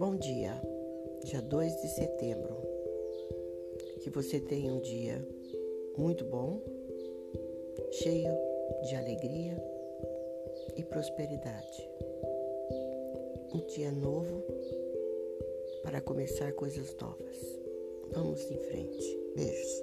Bom dia, dia 2 de setembro. Que você tenha um dia muito bom, cheio de alegria e prosperidade. Um dia novo para começar coisas novas. Vamos em frente. Beijos.